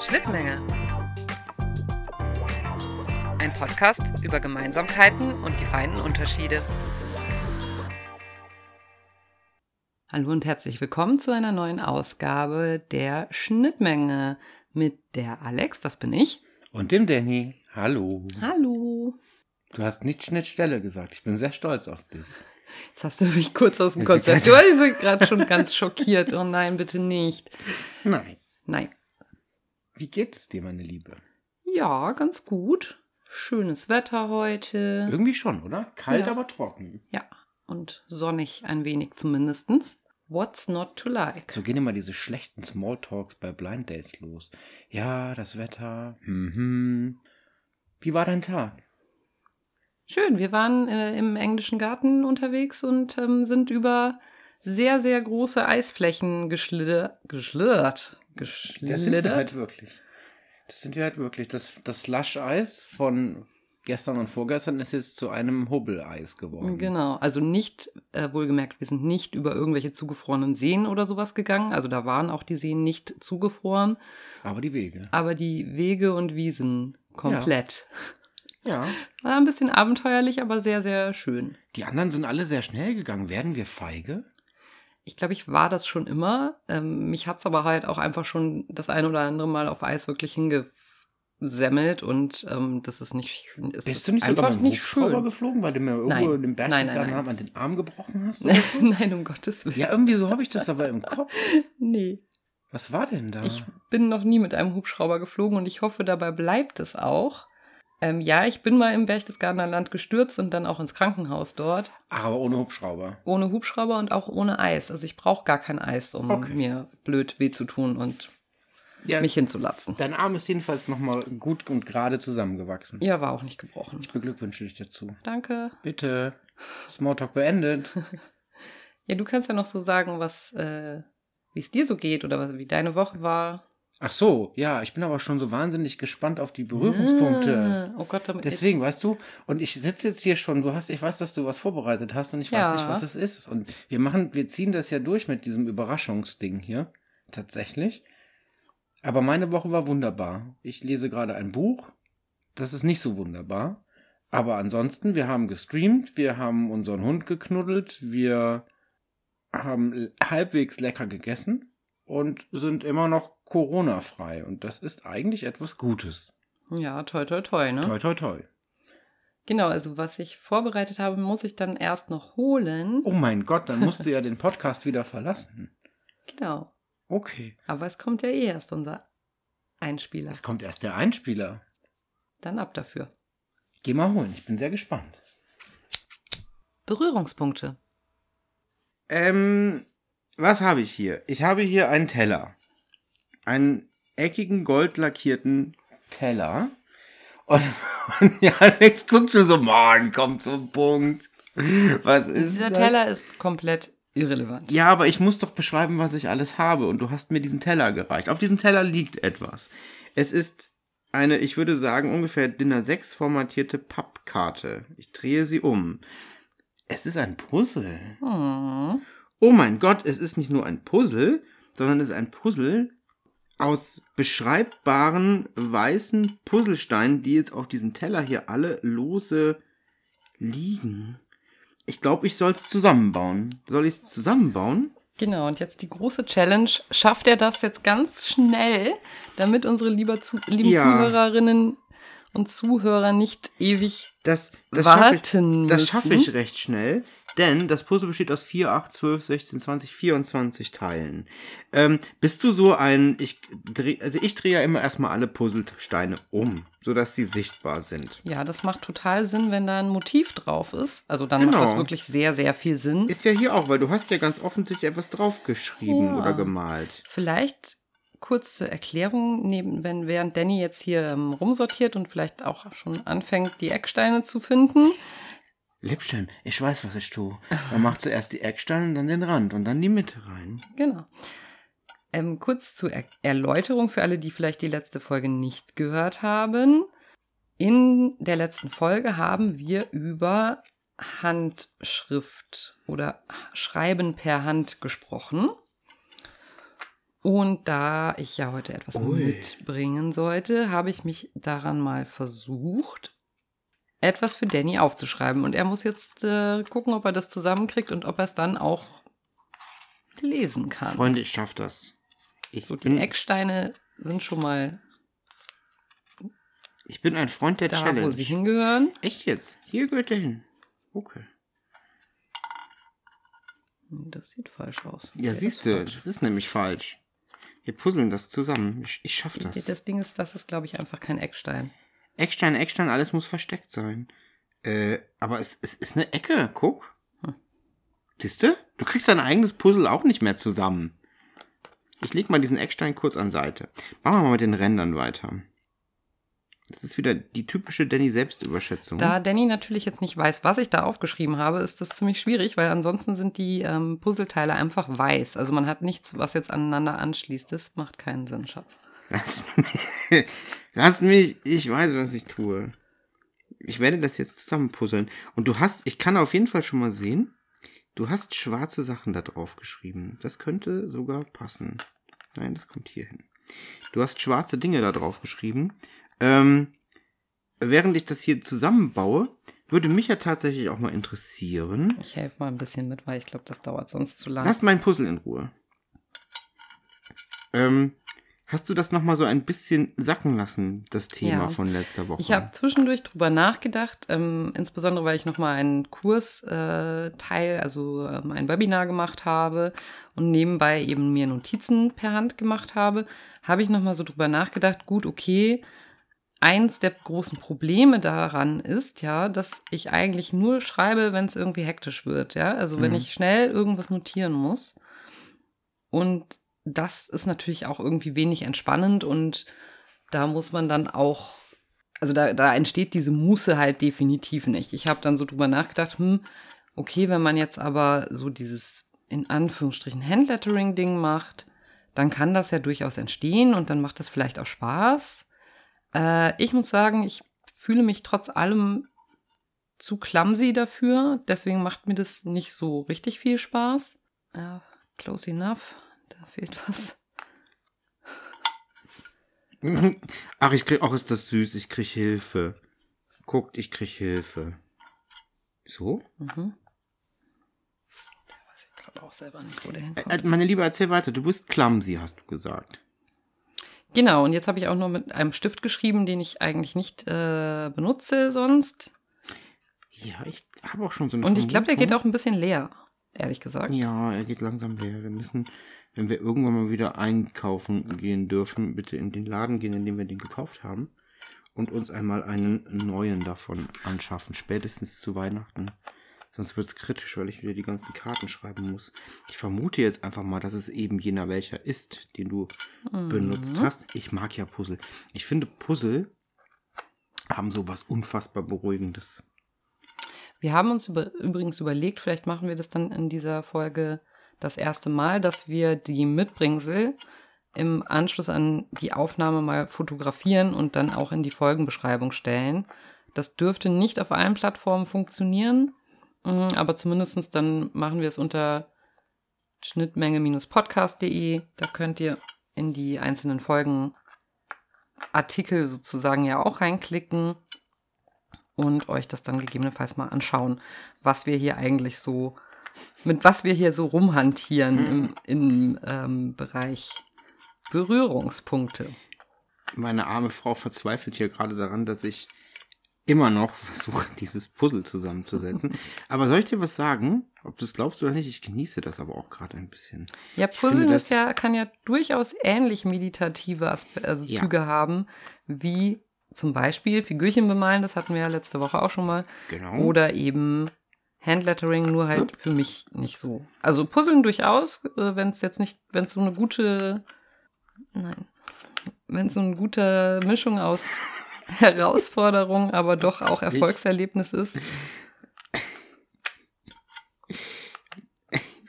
Schnittmenge. Ein Podcast über Gemeinsamkeiten und die feinen Unterschiede. Hallo und herzlich willkommen zu einer neuen Ausgabe der Schnittmenge mit der Alex, das bin ich. Und dem Danny. Hallo. Hallo. Du hast nicht Schnittstelle gesagt. Ich bin sehr stolz auf dich. Jetzt hast du mich kurz aus dem Konzept. Du warst gerade schon ganz schockiert. Oh nein, bitte nicht. Nein. Nein. Wie geht es dir, meine Liebe? Ja, ganz gut. Schönes Wetter heute. Irgendwie schon, oder? Kalt, Ja. aber trocken. Ja, und sonnig ein wenig zumindestens. What's not to like? So gehen immer diese schlechten Smalltalks bei Blind Dates los. Ja, das Wetter. Mhm. Wie war dein Tag? Schön, wir waren äh, im englischen Garten unterwegs und ähm, sind über sehr, sehr große Eisflächen geschlittert. Geschlittert. Das sind wir Geschlittert. halt wirklich. Das sind wir halt wirklich. Das, das Slush-Eis von gestern und vorgestern ist jetzt zu einem Hubbeleis geworden. Genau, also nicht, äh, wohlgemerkt, wir sind nicht über irgendwelche zugefrorenen Seen oder sowas gegangen. Also da waren auch die Seen nicht zugefroren, Aber die Wege. aber die Wege und Wiesen komplett. Ja. War ein bisschen abenteuerlich, aber sehr, sehr schön. Die anderen sind alle sehr schnell gegangen. Werden wir feige? Ich glaube, ich war das schon immer. Ähm, mich hat's aber halt auch einfach schon das ein oder andere Mal auf Eis wirklich hingesemmelt und ähm, das ist nicht schön. Es Bist ist du nicht einfach sogar mit dem nicht Hubschrauber schön. geflogen, weil du mir irgendwo Nein. nein, Berchtesgaden an den Arm gebrochen hast? Oder so? Nein, um Gottes Willen. ja, irgendwie so habe ich das aber im Kopf. Nee. Was war denn da? Ich bin noch nie mit einem Hubschrauber geflogen und ich hoffe, dabei bleibt es auch. Ähm, ja, ich bin mal im Berchtesgadener Land gestürzt und dann auch ins Krankenhaus dort. Aber ohne Hubschrauber. Ohne Hubschrauber und auch ohne Eis. Also ich brauche gar kein Eis, um Okay. mir blöd weh zu tun und Ja, mich hinzulatzen. dein Arm ist jedenfalls nochmal gut und gerade zusammengewachsen. Ja, war auch nicht gebrochen. Ich beglückwünsche dich dazu. Danke. Bitte. Smalltalk beendet. Ja, du kannst ja noch so sagen, was, äh, wie es dir so geht oder was, wie deine Woche war. Ach so, ja, ich bin aber schon so wahnsinnig gespannt auf die Berührungspunkte. Ah, oh Gott, damit Deswegen, weißt du, und ich sitze jetzt hier schon, du hast, ich weiß, dass du was vorbereitet hast und ich Ja. weiß nicht, was es ist. Und wir machen, wir ziehen das ja durch mit diesem Überraschungsding hier. Tatsächlich. Aber meine Woche war wunderbar. Ich lese gerade ein Buch. Das ist nicht so wunderbar. Aber ansonsten, wir haben gestreamt, wir haben unseren Hund geknuddelt, wir haben halbwegs lecker gegessen und sind immer noch Corona-frei. Und das ist eigentlich etwas Gutes. Ja, toi, toi, toi, ne? Toi, toi, toi. Genau, also was ich vorbereitet habe, muss ich dann erst noch holen. Oh mein Gott, dann musst du ja den Podcast wieder verlassen. Genau. Okay. Aber es kommt ja eh erst unser Einspieler. Es kommt erst der Einspieler. Dann ab dafür. Geh mal holen, ich bin sehr gespannt. Berührungspunkte. Ähm, was habe ich hier? Ich habe hier einen Teller. Einen eckigen, goldlackierten Teller. Und, und ja, Alex guckt schon so, Mann, kommt zum Punkt. Was ist Dieser das? Teller ist komplett irrelevant. Ja, aber ich muss doch beschreiben, was ich alles habe. Und du hast mir diesen Teller gereicht. Auf diesem Teller liegt etwas. Es ist eine, ich würde sagen, ungefähr DIN A6 formatierte Pappkarte. Ich drehe sie um. Es ist ein Puzzle. Hm. Oh mein Gott, es ist nicht nur ein Puzzle, sondern es ist ein Puzzle aus beschreibbaren weißen Puzzlesteinen, die jetzt auf diesem Teller hier alle lose liegen. Ich glaube, ich soll es zusammenbauen. Soll ich es zusammenbauen? Genau, und jetzt die große Challenge. Schafft er das jetzt ganz schnell, damit unsere lieber zu, lieben Ja. Zuhörerinnen und Zuhörer nicht ewig Das, das schaffe ich, warten das schaffe ich recht schnell, denn das Puzzle besteht aus 4, 8, 12, 16, 20, 24 Teilen. Ähm, bist du so ein, ich dreh, also ich drehe ja immer erstmal alle Puzzlesteine um, sodass sie sichtbar sind. Ja, das macht total Sinn, wenn da ein Motiv drauf ist. Also dann Genau. macht das wirklich sehr, sehr viel Sinn. Ist ja hier auch, weil du hast ja ganz offensichtlich etwas draufgeschrieben Ja. oder gemalt. Vielleicht kurz zur Erklärung, neben, wenn während Danny jetzt hier ähm, rumsortiert und vielleicht auch schon anfängt, die Ecksteine zu finden. Lippstein, ich weiß, was ich tue. Man macht zuerst die Ecksteine, dann den Rand und dann die Mitte rein. Genau. Ähm, kurz zur er Erläuterung für alle, die vielleicht die letzte Folge nicht gehört haben. In der letzten Folge haben wir über Handschrift oder Schreiben per Hand gesprochen. Und da ich ja heute etwas Ui. mitbringen sollte, habe ich mich daran mal versucht, etwas für Danny aufzuschreiben. Und er muss jetzt äh, gucken, ob er das zusammenkriegt und ob er es dann auch lesen kann. Freunde, ich schaff das. Ich, so, die Ecksteine sind schon mal ich bin ein Freund der da, Challenge. wo sie hingehören. Echt jetzt? Hier gehört er hin. Okay. Das sieht falsch aus. Ja, Okay, siehst du, falsch. das ist nämlich falsch. Wir puzzeln das zusammen. Ich, ich schaff das. Das Ding ist, das ist, glaube ich, einfach kein Eckstein. Eckstein, Eckstein, alles muss versteckt sein. Äh, aber es, es ist eine Ecke, guck. Hm. Siehst du? Du kriegst dein eigenes Puzzle auch nicht mehr zusammen. Ich leg mal diesen Eckstein kurz an Seite. Machen wir mal mit den Rändern weiter. Das ist wieder die typische Danny-Selbstüberschätzung. Da Danny natürlich jetzt nicht weiß, was ich da aufgeschrieben habe, ist das ziemlich schwierig, weil ansonsten sind die ähm, Puzzleteile einfach weiß. Also man hat nichts, was jetzt aneinander anschließt. Das macht keinen Sinn, Schatz. Lass mich, lass mich, ich weiß, was ich tue. Ich werde das jetzt zusammenpuzzeln. Und du hast, ich kann auf jeden Fall schon mal sehen, du hast schwarze Sachen da drauf geschrieben. Das könnte sogar passen. Nein, das kommt hier hin. Du hast schwarze Dinge da drauf geschrieben. Ähm, während ich das hier zusammenbaue, würde mich ja tatsächlich auch mal interessieren. Ich helfe mal ein bisschen mit, weil ich glaube, das dauert sonst zu lange. Lass mein Puzzle in Ruhe. Ähm, hast du das nochmal so ein bisschen sacken lassen, das Thema Ja. von letzter Woche? Ich habe zwischendurch drüber nachgedacht, ähm, insbesondere weil ich nochmal einen Kursteil, äh, Teil, also ähm, ein Webinar gemacht habe und nebenbei eben mir Notizen per Hand gemacht habe, habe ich nochmal so drüber nachgedacht, gut, okay, eins der großen Probleme daran ist ja, dass ich eigentlich nur schreibe, wenn es irgendwie hektisch wird, ja, also wenn Mhm. ich schnell irgendwas notieren muss und das ist natürlich auch irgendwie wenig entspannend und da muss man dann auch, also da, da entsteht diese Muße halt definitiv nicht. Ich habe dann so drüber nachgedacht, hm, okay, wenn man jetzt aber so dieses in Anführungsstrichen Handlettering-Ding macht, dann kann das ja durchaus entstehen und dann macht das vielleicht auch Spaß. Äh, ich muss sagen, ich fühle mich trotz allem zu clumsy dafür, deswegen macht mir das nicht so richtig viel Spaß. Ja, close enough, da fehlt was. Ach, ich krieg, auch ist das süß, ich krieg Hilfe. Guckt, ich krieg Hilfe. So? Mhm. Weiß ich gerade auch selber nicht, wo der hinkommt. meine Liebe, erzähl weiter. Du bist clumsy, hast du gesagt. Genau, und jetzt habe ich auch noch mit einem Stift geschrieben, den ich eigentlich nicht äh, benutze sonst. Ja, ich habe auch schon so eine Und ich glaube, der geht auch ein bisschen leer, ehrlich gesagt. Ja, er geht langsam leer. Wir müssen, wenn wir irgendwann mal wieder einkaufen gehen dürfen, bitte in den Laden gehen, in dem wir den gekauft haben. Und uns einmal einen neuen davon anschaffen. Spätestens zu Weihnachten. Sonst wird es kritisch, weil ich wieder die ganzen Karten schreiben muss. Ich vermute jetzt einfach mal, dass es eben jener welcher ist, den du Mhm. benutzt hast. Ich mag ja Puzzle. Ich finde, Puzzle haben so was unfassbar Beruhigendes. Wir haben uns über, übrigens überlegt, vielleicht machen wir das dann in dieser Folge das erste Mal, dass wir die Mitbringsel im Anschluss an die Aufnahme mal fotografieren und dann auch in die Folgenbeschreibung stellen. Das dürfte nicht auf allen Plattformen funktionieren, mm, aber zumindest dann machen wir es unter schnittmenge-podcast.de. Da könnt ihr in die einzelnen Folgen Artikel sozusagen ja auch reinklicken und euch das dann gegebenenfalls mal anschauen, was wir hier eigentlich so, mit was wir hier so rumhantieren im, im ähm, Bereich Berührungspunkte. Meine arme Frau verzweifelt hier gerade daran, dass ich immer noch versuche, dieses Puzzle zusammenzusetzen. aber soll ich dir was sagen? Ob du es glaubst oder nicht, ich genieße das aber auch gerade ein bisschen. Ja, das- ist ja, kann ja durchaus ähnlich meditative Aspe also Ja. Züge haben, wie zum Beispiel Figürchen bemalen, das hatten wir ja letzte Woche auch schon mal, Genau. oder eben Handlettering, nur halt für mich nicht so. Also Puzzeln durchaus, äh, wenn es jetzt nicht, wenn es so eine gute, nein, wenn es so eine gute Mischung aus Herausforderung, aber doch auch Erfolgserlebnis ist.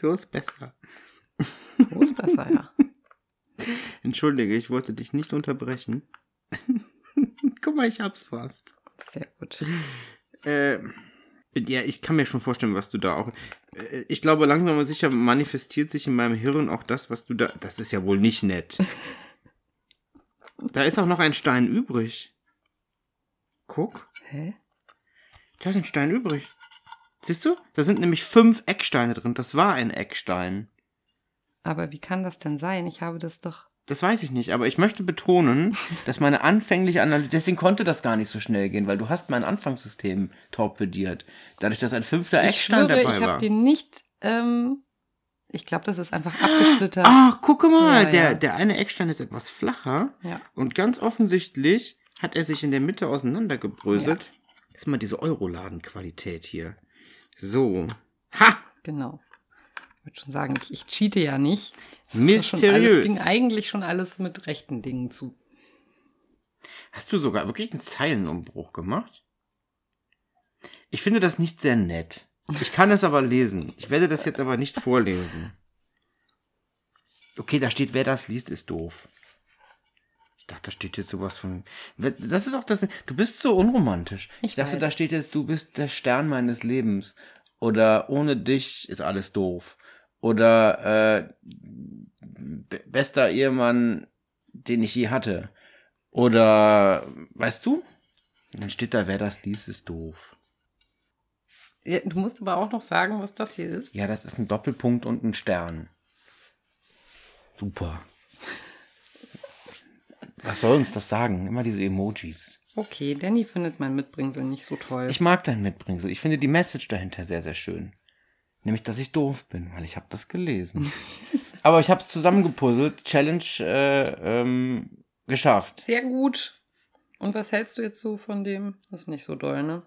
so ist besser. So ist besser, ja. Entschuldige, ich wollte dich nicht unterbrechen. Guck mal, ich hab's fast. Sehr gut. Äh, ja, ich kann mir schon vorstellen, was du da auch. Äh, ich glaube, langsam aber sicher manifestiert sich in meinem Hirn auch das, was du da. Das ist ja wohl nicht nett. da ist auch noch ein Stein übrig. Guck. Hä? Da ist ein Stein übrig. Siehst du? Da sind nämlich fünf Ecksteine drin. Das war ein Eckstein. Aber wie kann das denn sein? Ich habe das doch. Das weiß ich nicht, aber ich möchte betonen, dass meine anfängliche Analyse, deswegen konnte das gar nicht so schnell gehen, weil du hast mein Anfangssystem torpediert. Dadurch, dass ein fünfter Ich schwöre, dabei ich war. habe den nicht. Ähm, ich glaube, das ist einfach abgesplittert. Ach, gucke mal, Ja, der, ja. der eine Eckstein ist etwas flacher Ja. und ganz offensichtlich hat er sich in der Mitte auseinandergebröselt. Das ist mal diese Euroladen-Qualität hier. So. Ha! Genau. Ich würde schon sagen, ich, ich cheate ja nicht. Mysteriös. ging eigentlich schon alles mit rechten Dingen zu. Hast du sogar wirklich einen Zeilenumbruch gemacht? Ich finde das nicht sehr nett. Ich kann es aber lesen. Ich werde das jetzt aber nicht vorlesen. Okay, da steht, wer das liest, ist doof. Ich dachte, da steht jetzt sowas von. Das ist auch das. Du bist so unromantisch. Ich, Ich dachte, weiß. da steht jetzt, du bist der Stern meines Lebens. Oder ohne dich ist alles doof. Oder äh, be- bester Ehemann, den ich je hatte. Oder, weißt du? Und dann steht da, wer das liest, ist doof. Ja, du musst aber auch noch sagen, was das hier ist. Ja, das ist ein Doppelpunkt und ein Stern. Super. Was soll uns das sagen? Immer diese Emojis. Okay, Danny findet mein Mitbringsel nicht so toll. Ich mag dein Mitbringsel. Ich finde die Message dahinter sehr, sehr schön. Nämlich, dass ich doof bin, weil ich habe das gelesen. Aber ich habe es zusammengepuzzelt. Challenge äh, ähm, geschafft. Sehr gut. Und was hältst du jetzt so von dem? Das ist nicht so doll, ne?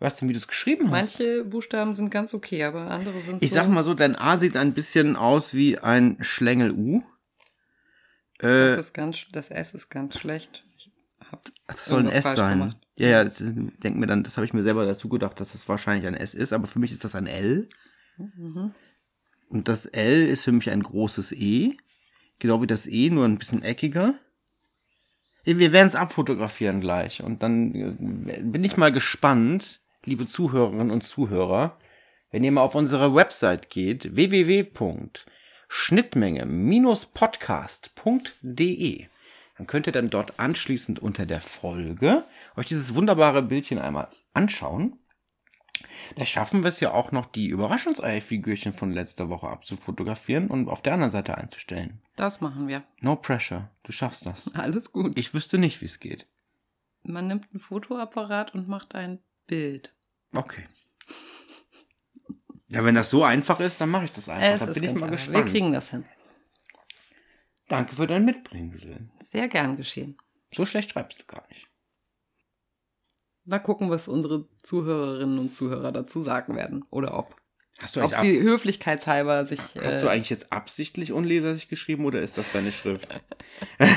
Weißt du, wie du es geschrieben hast? Manche Buchstaben sind ganz okay, aber andere sind Ich so. sag mal so, dein A sieht ein bisschen aus wie ein Schlängel-U. Äh, das, ist ganz, das S ist ganz schlecht. Ich hab das soll ein S falsch sein. gemacht. Ja, ja, das ist, denk mir dann, das habe ich mir selber dazu gedacht, dass das wahrscheinlich ein S ist, aber für mich ist das ein L. Mhm. Und das L ist für mich ein großes E. Genau wie das E, nur ein bisschen eckiger. Wir werden es abfotografieren gleich. Und dann äh, bin ich mal gespannt, liebe Zuhörerinnen und Zuhörer, wenn ihr mal auf unsere Website geht, www.schnittmenge-podcast.de, dann könnt ihr dann dort anschließend unter der Folge euch dieses wunderbare Bildchen einmal anschauen. Da schaffen wir es ja auch noch, die Überraschungseifigürchen von letzter Woche abzufotografieren und auf der anderen Seite einzustellen. Das machen wir. No pressure. Du schaffst das. Alles gut. Ich wüsste nicht, wie es geht. Man nimmt ein Fotoapparat und macht ein Bild. Okay. Ja, wenn das so einfach ist, dann mache ich das einfach. Es da bin ich mal einfach. gespannt. Wir kriegen das hin. Danke für dein Mitbringsel. Sehr gern geschehen. So schlecht schreibst du gar nicht. Mal gucken, was unsere Zuhörerinnen und Zuhörer dazu sagen werden. Oder ob. Hast du, Ob eigentlich sie höflichkeitshalber sich. hast äh, du eigentlich jetzt absichtlich unleserlich geschrieben oder ist das deine Schrift?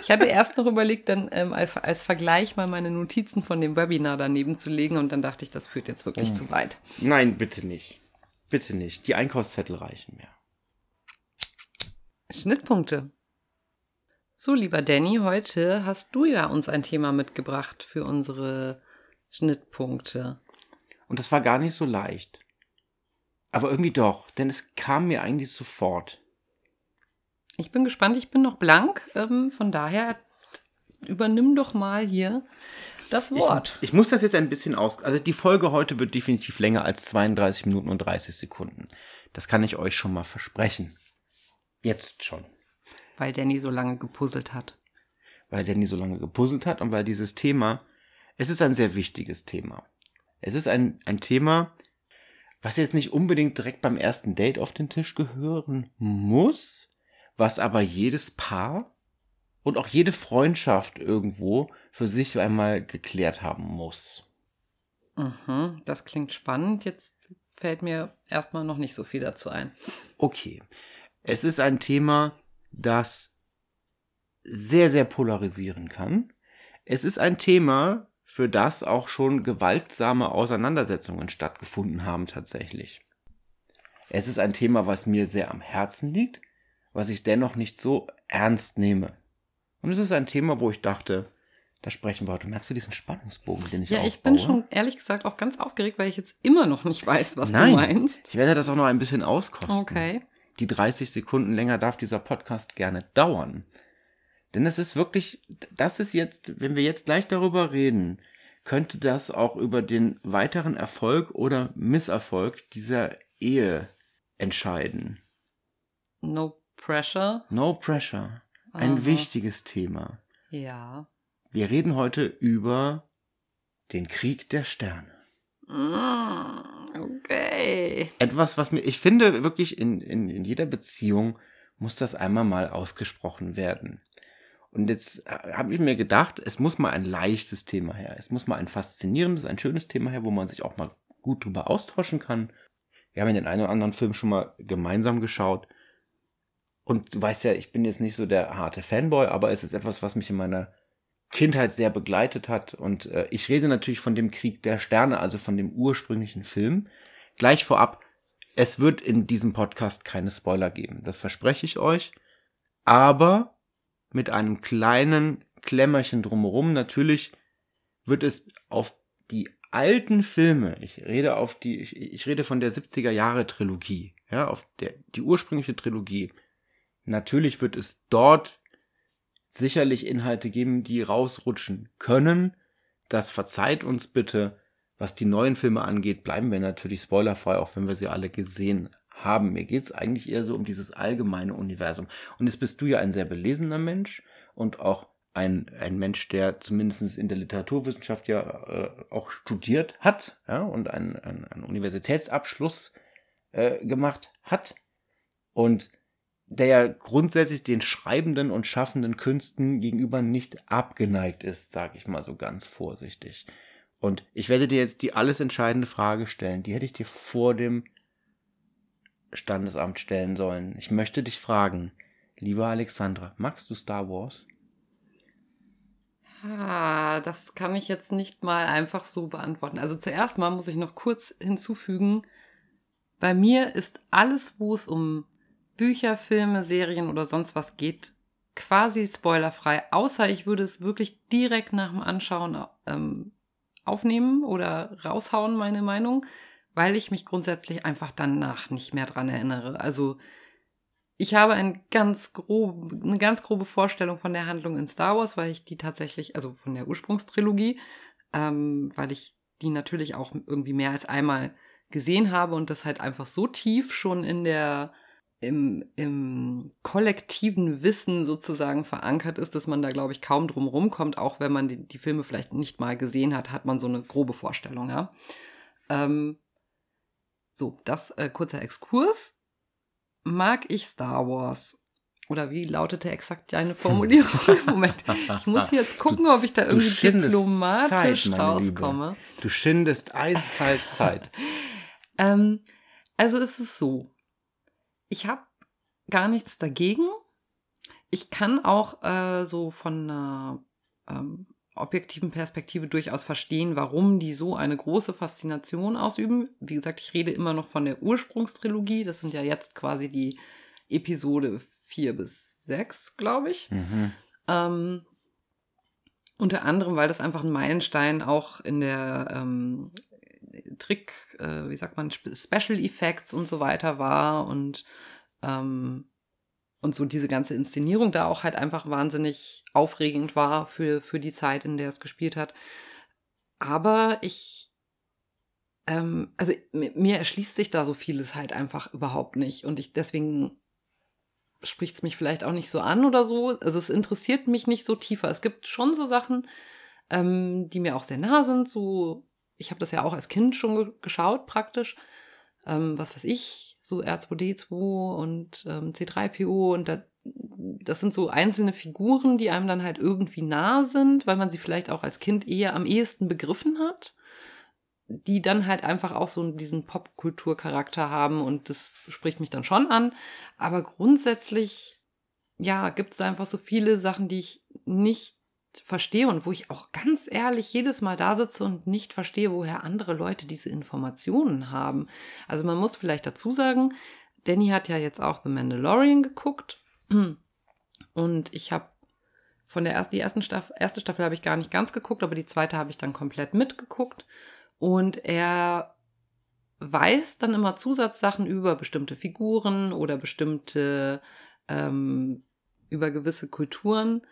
Ich hatte erst noch überlegt, dann ähm, als, als Vergleich mal meine Notizen von dem Webinar daneben zu legen und dann dachte ich, das führt jetzt wirklich zu weit. Nein, bitte nicht. Bitte nicht. Die Einkaufszettel reichen mir. Schnittpunkte. So, lieber Danny, heute hast du ja uns ein Thema mitgebracht für unsere Schnittpunkte. Und das war gar nicht so leicht. Aber irgendwie doch, denn es kam mir eigentlich sofort. Ich bin gespannt, ich bin noch blank, ähm, von daher übernimm doch mal hier das Wort. Ich, ich muss das jetzt ein bisschen aus. Also die Folge heute wird definitiv länger als 32 Minuten und 30 Sekunden. Das kann ich euch schon mal versprechen. Jetzt schon. Weil Danny so lange gepuzzelt hat. Weil Danny so lange gepuzzelt hat und weil dieses Thema, es ist ein sehr wichtiges Thema. Es ist ein, ein Thema, was jetzt nicht unbedingt direkt beim ersten Date auf den Tisch gehören muss, was aber jedes Paar und auch jede Freundschaft irgendwo für sich einmal geklärt haben muss. Mhm, das klingt spannend. Jetzt fällt mir erstmal noch nicht so viel dazu ein. Okay. Es ist ein Thema, das sehr, sehr polarisieren kann. Es ist ein Thema, für das auch schon gewaltsame Auseinandersetzungen stattgefunden haben tatsächlich. Es ist ein Thema, was mir sehr am Herzen liegt, was ich dennoch nicht so ernst nehme. Und es ist ein Thema, wo ich dachte, Da sprechen wir heute. Merkst du diesen Spannungsbogen, den ich Ja, aufbaue? ich bin schon ehrlich gesagt auch ganz aufgeregt, weil ich jetzt immer noch nicht weiß, was Nein, du meinst. ich werde das auch noch ein bisschen auskosten. Okay. Die 30 Sekunden länger darf dieser Podcast gerne dauern. Denn es ist wirklich, das ist jetzt, wenn wir jetzt gleich darüber reden, könnte das auch über den weiteren Erfolg oder Misserfolg dieser Ehe entscheiden. No pressure. No pressure. Ein Aha. wichtiges Thema. Ja. Wir reden heute über den Krieg der Sterne. Mm, okay. Etwas, was mir, ich finde wirklich in, in, in jeder Beziehung muss das einmal mal ausgesprochen werden. Und jetzt habe ich mir gedacht, es muss mal ein leichtes Thema her. Es muss mal ein faszinierendes, ein schönes Thema her, wo man sich auch mal gut drüber austauschen kann. Wir haben ja den einen oder anderen Film schon mal gemeinsam geschaut. Und du weißt ja, ich bin jetzt nicht so der harte Fanboy, aber es ist etwas, was mich in meiner Kindheit sehr begleitet hat. Und äh, ich rede natürlich von dem Krieg der Sterne, also von dem ursprünglichen Film. Gleich vorab, es wird in diesem Podcast keine Spoiler geben. Das verspreche ich euch. Aber mit einem kleinen Klemmerchen drumherum. Natürlich wird es auf die alten Filme, ich rede auf die, ich, ich rede von der 70er Jahre Trilogie, ja, auf der, die ursprüngliche Trilogie. Natürlich wird es dort sicherlich Inhalte geben, die rausrutschen können. Das verzeiht uns bitte. Was die neuen Filme angeht, bleiben wir natürlich spoilerfrei, auch wenn wir sie alle gesehen haben. Mir geht's eigentlich eher so um dieses allgemeine Universum. Und jetzt bist du ja ein sehr belesener Mensch und auch ein, ein Mensch, der zumindest in der Literaturwissenschaft ja äh, auch studiert hat ja, und einen, einen, einen Universitätsabschluss äh, gemacht hat. Und der ja grundsätzlich den schreibenden und schaffenden Künsten gegenüber nicht abgeneigt ist, sage ich mal so ganz vorsichtig. Und ich werde dir jetzt die alles entscheidende Frage stellen. Die hätte ich dir vor dem Standesamt stellen sollen. Ich möchte dich fragen, liebe Alexandra, magst du Star Wars? Ah, das kann ich jetzt nicht mal einfach so beantworten. Also zuerst mal muss ich noch kurz hinzufügen, bei mir ist alles, wo es um Bücher, Filme, Serien oder sonst was geht, quasi spoilerfrei, außer ich würde es wirklich direkt nach dem Anschauen ähm, aufnehmen oder raushauen, meine Meinung, weil ich mich grundsätzlich einfach danach nicht mehr dran erinnere. Also ich habe ein ganz grob, eine ganz grobe Vorstellung von der Handlung in Star Wars, weil ich die tatsächlich, also von der Ursprungstrilogie, ähm, weil ich die natürlich auch irgendwie mehr als einmal gesehen habe und das halt einfach so tief schon in der im, im kollektiven Wissen sozusagen verankert ist, dass man da, glaube ich, kaum drum rumkommt, auch wenn man die, die Filme vielleicht nicht mal gesehen hat, hat man so eine grobe Vorstellung, ja. Ähm, so, das äh, kurzer Exkurs. Mag ich Star Wars? Oder wie lautete exakt deine Formulierung? Moment, ich muss jetzt gucken, Du- ob ich da irgendwie diplomatisch Zeit, rauskomme. Du schindest eiskalt Zeit. Ähm, also ist es so. Ich habe gar nichts dagegen. Ich kann auch äh, so von einer ähm, objektiven Perspektive durchaus verstehen, warum die so eine große Faszination ausüben. Wie gesagt, ich rede immer noch von der Ursprungstrilogie. Das sind ja jetzt quasi die Episode 4 bis 6, glaube ich. Mhm. Ähm, unter anderem, weil das einfach ein Meilenstein auch in der ähm, Trick, äh, wie sagt man, Spe- Special Effects und so weiter war und, ähm, und so diese ganze Inszenierung da auch halt einfach wahnsinnig aufregend war für, für die Zeit, in der es gespielt hat. Aber ich, ähm, also mi- mir erschließt sich da so vieles halt einfach überhaupt nicht und ich deswegen spricht es mich vielleicht auch nicht so an oder so. Also es interessiert mich nicht so tiefer. Es gibt schon so Sachen, ähm, die mir auch sehr nah sind. So, ich habe das ja auch als Kind schon ge geschaut praktisch. Ähm, was weiß ich, so R2D2 und ähm, C3PO und da, das sind so einzelne Figuren, die einem dann halt irgendwie nah sind, weil man sie vielleicht auch als Kind eher am ehesten begriffen hat die dann halt einfach auch so diesen Popkulturcharakter haben und das spricht mich dann schon an. Aber grundsätzlich, ja, gibt es einfach so viele Sachen, die ich nicht verstehe und wo ich auch ganz ehrlich jedes Mal da sitze und nicht verstehe, woher andere Leute diese Informationen haben. Also man muss vielleicht dazu sagen, Danny hat ja jetzt auch The Mandalorian geguckt und ich habe von der ersten, die ersten Staffel, erste Staffel habe ich gar nicht ganz geguckt, aber die zweite habe ich dann komplett mitgeguckt. Und er weiß dann immer Zusatzsachen über bestimmte Figuren oder bestimmte, ähm, über gewisse Kulturen,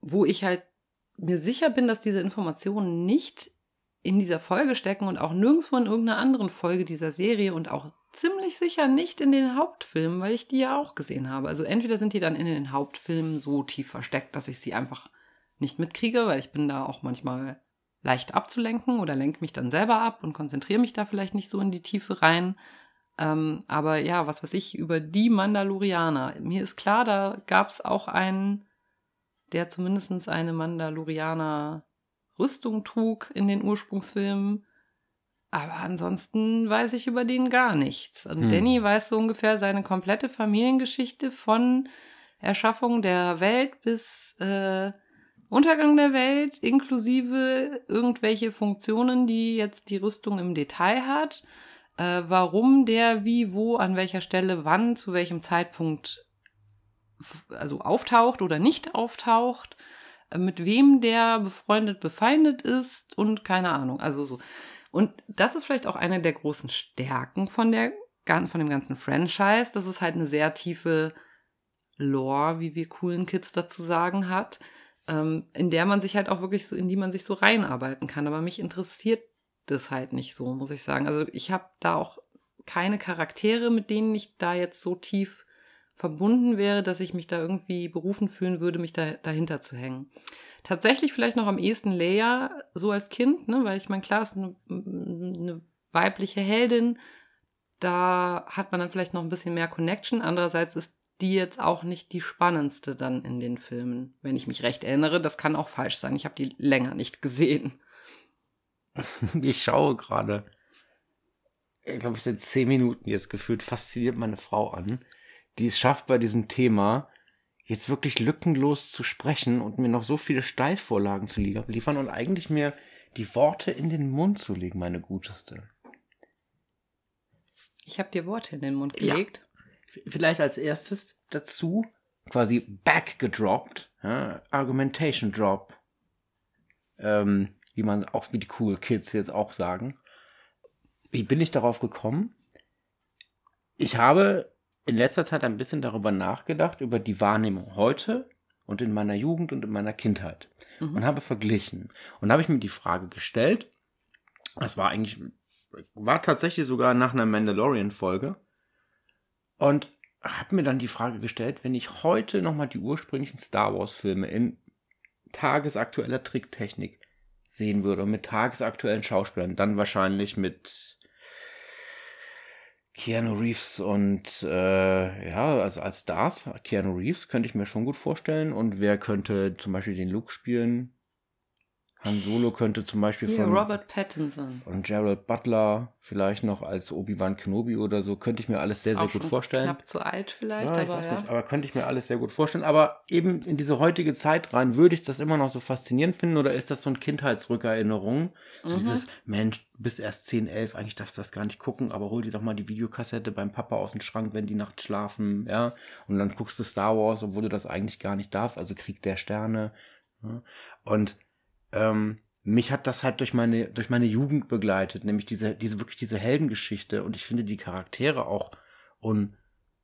wo ich halt mir sicher bin, dass diese Informationen nicht in dieser Folge stecken und auch nirgendwo in irgendeiner anderen Folge dieser Serie und auch ziemlich sicher nicht in den Hauptfilmen, weil ich die ja auch gesehen habe. Also entweder sind die dann in den Hauptfilmen so tief versteckt, dass ich sie einfach nicht mitkriege, weil ich bin da auch manchmal leicht abzulenken oder lenke mich dann selber ab und konzentriere mich da vielleicht nicht so in die Tiefe rein. Ähm, aber ja, was weiß ich über die Mandalorianer. Mir ist klar, da gab es auch einen, der zumindest eine Mandalorianer Rüstung trug in den Ursprungsfilmen. Aber ansonsten weiß ich über den gar nichts. Und hm. Danny weiß so ungefähr seine komplette Familiengeschichte von Erschaffung der Welt bis äh, Untergang der Welt inklusive irgendwelche Funktionen, die jetzt die Rüstung im Detail hat, äh, warum der wie, wo, an welcher Stelle, wann, zu welchem Zeitpunkt also auftaucht oder nicht auftaucht, äh, mit wem der befreundet, befeindet ist und keine Ahnung. Also so. Und das ist vielleicht auch eine der großen Stärken von der von dem ganzen Franchise, dass es halt eine sehr tiefe Lore, wie wir coolen Kids dazu sagen, hat ähm, in der man sich halt auch wirklich so, in die man sich so reinarbeiten kann. Aber mich interessiert das halt nicht so, muss ich sagen. Also ich habe da auch keine Charaktere, mit denen ich da jetzt so tief verbunden wäre, dass ich mich da irgendwie berufen fühlen würde, mich da, dahinter zu hängen. Tatsächlich vielleicht noch am ehesten Leia, so als Kind, ne, weil ich meine, klar, ist eine, eine weibliche Heldin, da hat man dann vielleicht noch ein bisschen mehr Connection. Andererseits ist die jetzt auch nicht die spannendste dann in den Filmen, wenn ich mich recht erinnere. Das kann auch falsch sein. Ich habe die länger nicht gesehen. Ich schaue gerade. Ich glaube, ich seit zehn Minuten jetzt gefühlt fasziniert meine Frau an, die es schafft bei diesem Thema jetzt wirklich lückenlos zu sprechen und mir noch so viele Steilvorlagen zu liefern und eigentlich mir die Worte in den Mund zu legen, meine Guteste. Ich habe dir Worte in den Mund gelegt. Ja vielleicht als erstes dazu quasi backgedroppt, ja, Argumentation Drop, ähm, wie man auch wie die cool Kids jetzt auch sagen. Wie bin ich darauf gekommen? Ich habe in letzter Zeit ein bisschen darüber nachgedacht, über die Wahrnehmung heute und in meiner Jugend und in meiner Kindheit mhm. und habe verglichen. Und habe ich mir die Frage gestellt, das war eigentlich, war tatsächlich sogar nach einer Mandalorian-Folge, und habe mir dann die Frage gestellt, wenn ich heute nochmal die ursprünglichen Star Wars-Filme in tagesaktueller Tricktechnik sehen würde und mit tagesaktuellen Schauspielern, dann wahrscheinlich mit Keanu Reeves und äh, ja, also als Darth, Keanu Reeves könnte ich mir schon gut vorstellen. Und wer könnte zum Beispiel den Luke spielen? Han Solo könnte zum Beispiel Hier, von Robert Pattinson und Gerald Butler vielleicht noch als Obi-Wan Kenobi oder so könnte ich mir alles sehr sehr gut vorstellen. Knapp zu alt vielleicht, ja, ich aber weiß ja. nicht, aber könnte ich mir alles sehr gut vorstellen. Aber eben in diese heutige Zeit rein würde ich das immer noch so faszinierend finden oder ist das so ein Kindheitsrückerinnerung? So mhm. dieses Mensch, du bist erst 10, 11, eigentlich darfst du das gar nicht gucken, aber hol dir doch mal die Videokassette beim Papa aus dem Schrank, wenn die nachts schlafen, ja, und dann guckst du Star Wars, obwohl du das eigentlich gar nicht darfst, also Krieg der Sterne. Ja? Und ähm, mich hat das halt durch meine, durch meine Jugend begleitet, nämlich diese, diese, wirklich diese Heldengeschichte und ich finde die Charaktere auch un,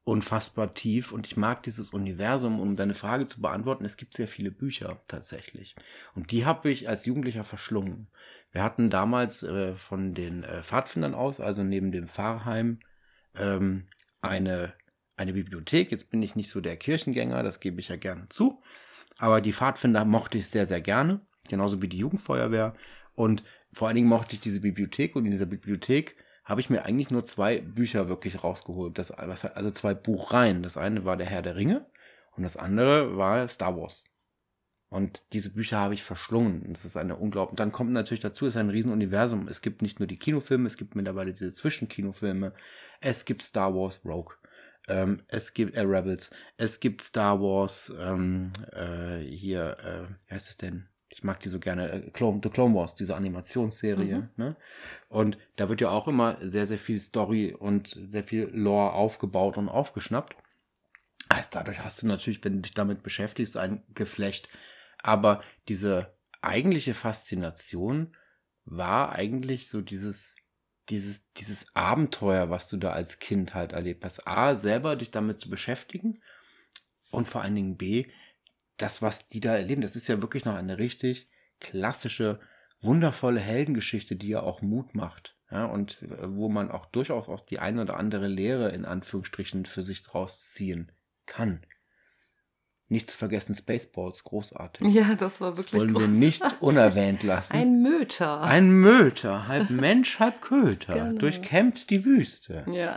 unfassbar tief und ich mag dieses Universum, um deine Frage zu beantworten. Es gibt sehr viele Bücher tatsächlich und die habe ich als Jugendlicher verschlungen. Wir hatten damals äh, von den äh, Pfadfindern aus, also neben dem Pfarrheim, ähm, eine, eine Bibliothek. Jetzt bin ich nicht so der Kirchengänger, das gebe ich ja gerne zu, aber die Pfadfinder mochte ich sehr, sehr gerne genauso wie die Jugendfeuerwehr. Und vor allen Dingen mochte ich diese Bibliothek und in dieser Bibliothek habe ich mir eigentlich nur zwei Bücher wirklich rausgeholt. Das, also zwei Buchreihen. Das eine war Der Herr der Ringe und das andere war Star Wars. Und diese Bücher habe ich verschlungen. Das ist eine unglaubliche. Dann kommt natürlich dazu, es ist ein Riesenuniversum. Es gibt nicht nur die Kinofilme, es gibt mittlerweile diese Zwischenkinofilme. Es gibt Star Wars Rogue. Ähm, es gibt äh, Rebels. Es gibt Star Wars. Ähm, äh, hier, äh, wie heißt es denn? Ich mag die so gerne, äh, Clone, The Clone Wars, diese Animationsserie. Mhm. Ne? Und da wird ja auch immer sehr, sehr viel Story und sehr viel Lore aufgebaut und aufgeschnappt. Das dadurch hast du natürlich, wenn du dich damit beschäftigst, ein Geflecht. Aber diese eigentliche Faszination war eigentlich so dieses, dieses, dieses Abenteuer, was du da als Kind halt erlebt hast. A, selber dich damit zu beschäftigen und vor allen Dingen B, das, was die da erleben, das ist ja wirklich noch eine richtig klassische, wundervolle Heldengeschichte, die ja auch Mut macht. Ja, und äh, wo man auch durchaus auch die eine oder andere Lehre in Anführungsstrichen für sich draus ziehen kann. Nicht zu vergessen Spaceballs, großartig. Ja, das war wirklich das wollen großartig. wir nicht unerwähnt lassen. Ein Möter. Ein Möter, halb Mensch, halb Köter, Genau. durchkämmt die Wüste. ja.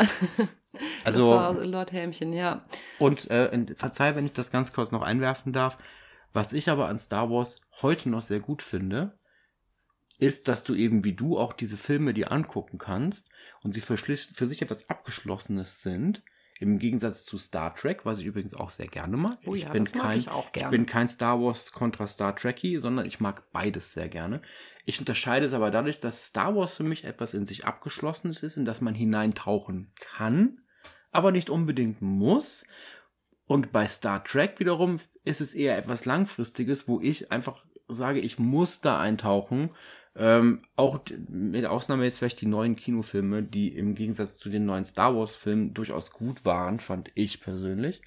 Also- das war Lord Helmchen, ja. Und äh, verzeih, wenn ich das ganz kurz noch einwerfen darf. Was ich aber an Star Wars heute noch sehr gut finde, ist, dass du eben wie du auch diese Filme dir angucken kannst und sie für, für sich etwas Abgeschlossenes sind. Im Gegensatz zu Star Trek, was ich übrigens auch sehr gerne mag. Oh ich ja, bin das mag kein, ich auch gerne. Ich bin kein Star Wars kontra Star Trekkie, sondern ich mag beides sehr gerne. Ich unterscheide es aber dadurch, dass Star Wars für mich etwas in sich Abgeschlossenes ist, in das man hineintauchen kann, aber nicht unbedingt muss. Und bei Star Trek wiederum ist es eher etwas Langfristiges, wo ich einfach sage, ich muss da eintauchen. Ähm, auch mit Ausnahme jetzt vielleicht die neuen Kinofilme, die im Gegensatz zu den neuen Star Wars Filmen durchaus gut waren, fand ich persönlich.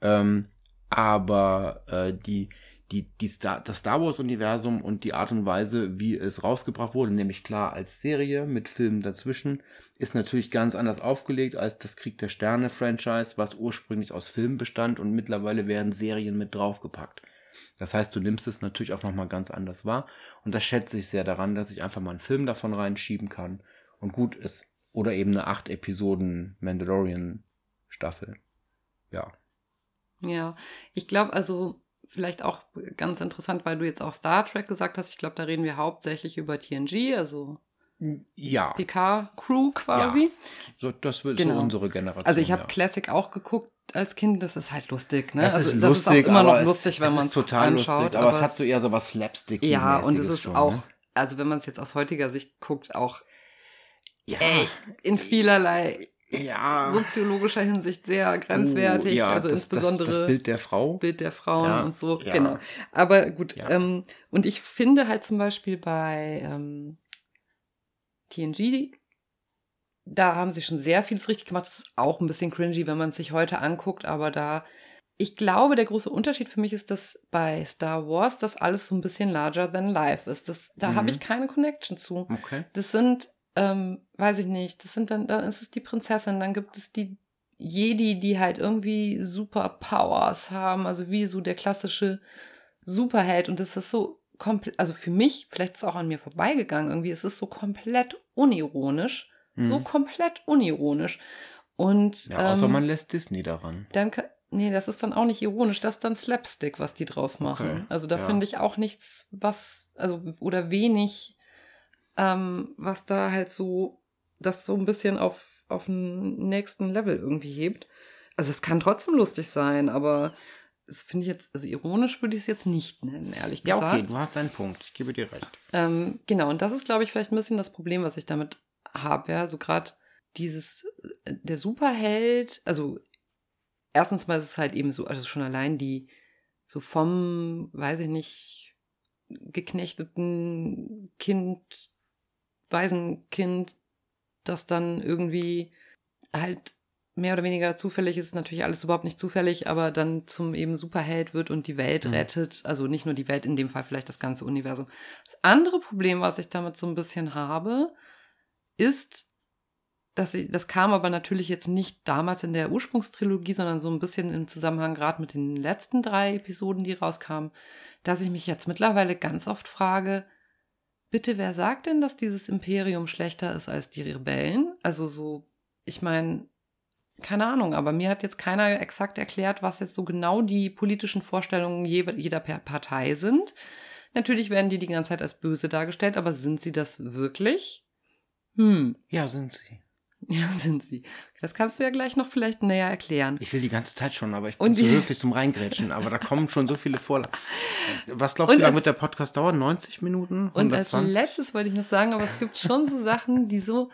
Ähm, aber äh, die, die, die Star, das Star Wars Universum und die Art und Weise, wie es rausgebracht wurde, nämlich klar als Serie mit Filmen dazwischen, ist natürlich ganz anders aufgelegt als das Krieg der Sterne Franchise, was ursprünglich aus Filmen bestand und mittlerweile werden Serien mit draufgepackt. Das heißt, du nimmst es natürlich auch nochmal ganz anders wahr und das schätze ich sehr daran, dass ich einfach mal einen Film davon reinschieben kann und gut ist. Oder eben eine acht Episoden Mandalorian Staffel. Ja. Ja, ich glaube also vielleicht auch ganz interessant, weil du jetzt auch Star Trek gesagt hast. Ich glaube, da reden wir hauptsächlich über TNG, also Ja, PK-Crew quasi. so, das wird Genau. so unsere Generation. Also ich habe ja. Classic auch geguckt als Kind. Das ist halt lustig, ne? Das also ist das lustig, ist auch immer aber noch es- lustig, wenn es man ist total anschaut, lustig, aber, es hat so eher so was slapstick ja und es ist schon, auch, Ne? also wenn man es jetzt aus heutiger Sicht guckt, auch Ja, echt in vielerlei ja. soziologischer Hinsicht sehr grenzwertig. Oh, ja, also das, insbesondere das, das Bild der Frau. Bild der Frauen Ja, und so. ja. Genau. Aber gut, ähm, und ich finde halt zum Beispiel bei ähm, TNG, da haben sie schon sehr vieles richtig gemacht. Das ist auch ein bisschen cringy, wenn man es sich heute anguckt, aber da, ich glaube, der große Unterschied für mich ist, dass bei Star Wars das alles so ein bisschen larger than life ist. Das, da Mhm. habe ich keine Connection zu. Okay. Das sind, ähm, weiß ich nicht, das sind dann, dann ist es die Prinzessin, dann gibt es die Jedi, die halt irgendwie super Powers haben, also wie so der klassische Superheld und das ist so komplett, also für mich, vielleicht ist es auch an mir vorbeigegangen, irgendwie ist es so komplett unironisch, so Mhm. komplett unironisch und Ja, außer ähm, man lässt Disney daran. dann, nee, das ist dann auch nicht ironisch, das ist dann Slapstick, was die draus machen. Okay, Also da ja. finde ich auch nichts, was, also oder wenig, ähm, was da halt so, das so ein bisschen auf, auf einen nächsten Level irgendwie hebt. Also es kann trotzdem lustig sein, aber das finde ich jetzt, also ironisch würde ich es jetzt nicht nennen, ehrlich Ja, gesagt. okay, du hast einen Punkt. Ich gebe dir recht. Ähm, genau, und das ist, glaube ich, vielleicht ein bisschen das Problem, was ich damit habe. Ja, so gerade dieses, der Superheld, also erstens mal ist es halt eben so, also schon allein die, so vom, weiß ich nicht, geknechteten Kind, Waisenkind, das dann irgendwie halt mehr oder weniger zufällig ist, natürlich alles überhaupt nicht zufällig, aber dann zum eben Superheld wird und die Welt Mhm. rettet. Also nicht nur die Welt, in dem Fall vielleicht das ganze Universum. Das andere Problem, was ich damit so ein bisschen habe, ist, dass ich, das kam aber natürlich jetzt nicht damals in der Ursprungstrilogie, sondern so ein bisschen im Zusammenhang gerade mit den letzten drei Episoden, die rauskamen, dass ich mich jetzt mittlerweile ganz oft frage, bitte, wer sagt denn, dass dieses Imperium schlechter ist als die Rebellen? Also so, ich meine, keine Ahnung, aber mir hat jetzt keiner exakt erklärt, was jetzt so genau die politischen Vorstellungen je- jeder Partei sind. Natürlich werden die die ganze Zeit als böse dargestellt, aber sind sie das wirklich? Hm, Ja, sind sie. ja, sind sie. Das kannst du ja gleich noch vielleicht näher erklären. Ich will die ganze Zeit schon, aber ich bin Und zu höflich zum Reingrätschen. Aber da kommen schon so viele Vorlagen. Was glaubst Und du, wie lange wird der Podcast dauern? 90 Minuten? Und als 120? letztes wollte ich noch sagen, aber es gibt schon so Sachen, die so,